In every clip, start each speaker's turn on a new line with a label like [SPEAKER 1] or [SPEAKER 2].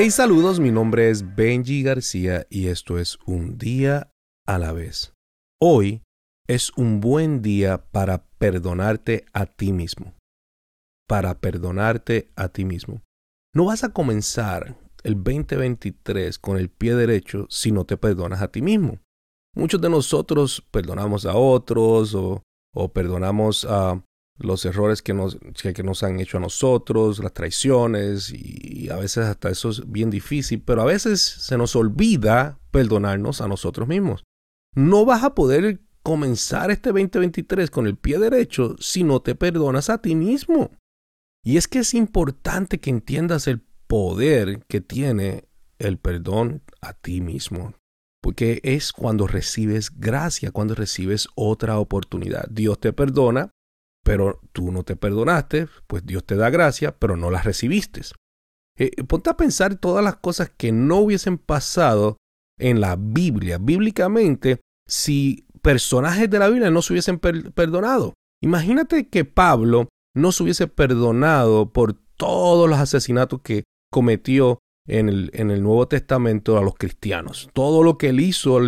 [SPEAKER 1] Hey saludos, mi nombre es Benji García y esto es Un día a la vez. Hoy es un buen día para perdonarte a ti mismo. Para perdonarte a ti mismo. No vas a comenzar el 2023 con el pie derecho si no te perdonas a ti mismo. Muchos de nosotros perdonamos a otros o, perdonamos a los errores que nos, que nos han hecho a nosotros, las traiciones, y a veces hasta eso es bien difícil, pero a veces se nos olvida perdonarnos a nosotros mismos. No vas a poder comenzar este 2023 con el pie derecho si no te perdonas a ti mismo. Y es que es importante que entiendas el poder que tiene el perdón a ti mismo. Porque es cuando recibes gracia, cuando recibes otra oportunidad. Dios te perdona, pero tú no te perdonaste, pues Dios te da gracia, pero no las recibiste. Eh, ponte a pensar todas las cosas que no hubiesen pasado en la Biblia, bíblicamente, si personajes de la Biblia no se hubiesen perdonado. Imagínate que Pablo no se hubiese perdonado por todos los asesinatos que cometió en el, Nuevo Testamento a los cristianos. Todo lo que él hizo,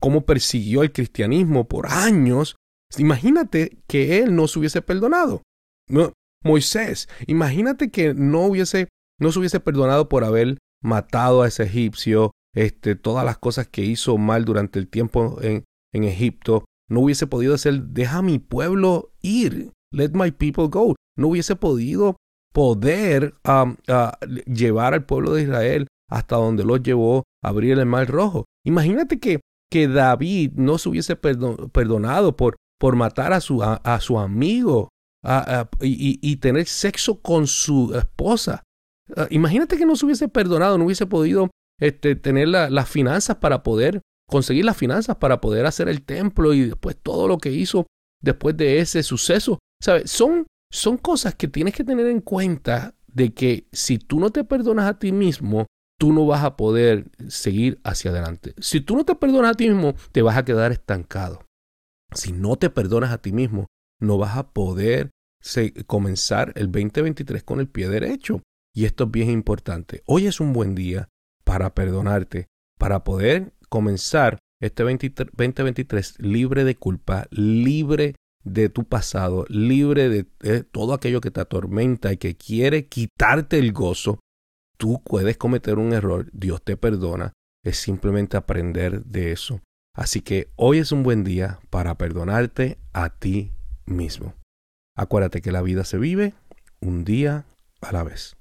[SPEAKER 1] cómo persiguió el cristianismo por años. Imagínate que él no se hubiese perdonado. Moisés, imagínate que no hubiese, no se hubiese perdonado por haber matado a ese egipcio, este, todas las cosas que hizo mal durante el tiempo en, en Egipto. No hubiese podido hacer, deja mi pueblo ir, let my people go. No hubiese podido poder llevar al pueblo de Israel hasta donde los llevó a abrir el mar rojo. Imagínate que, que David no se hubiese perdonado por, por matar a su, a, su amigo y, y, tener sexo con su esposa. Ah, imagínate que no se hubiese perdonado, no hubiese podido este, tener las finanzas para poder conseguir las finanzas para poder hacer el templo y después todo lo que hizo después de ese suceso. ¿Sabes? Son son cosas que tienes que tener en cuenta de que si tú no te perdonas a ti mismo, tú no vas a poder seguir hacia adelante. Si tú no te perdonas a ti mismo, te vas a quedar estancado. Si no te perdonas a ti mismo, no vas a poder comenzar el 2023 con el pie derecho. Y esto es bien importante. Hoy es un buen día para perdonarte, para poder comenzar este 2023 libre de culpa, libre de tu pasado, libre de, todo aquello que te atormenta y que quiere quitarte el gozo, tú puedes cometer un error, Dios te perdona, es simplemente aprender de eso. Así que hoy es un buen día para perdonarte a ti mismo. Acuérdate que la vida se vive un día a la vez.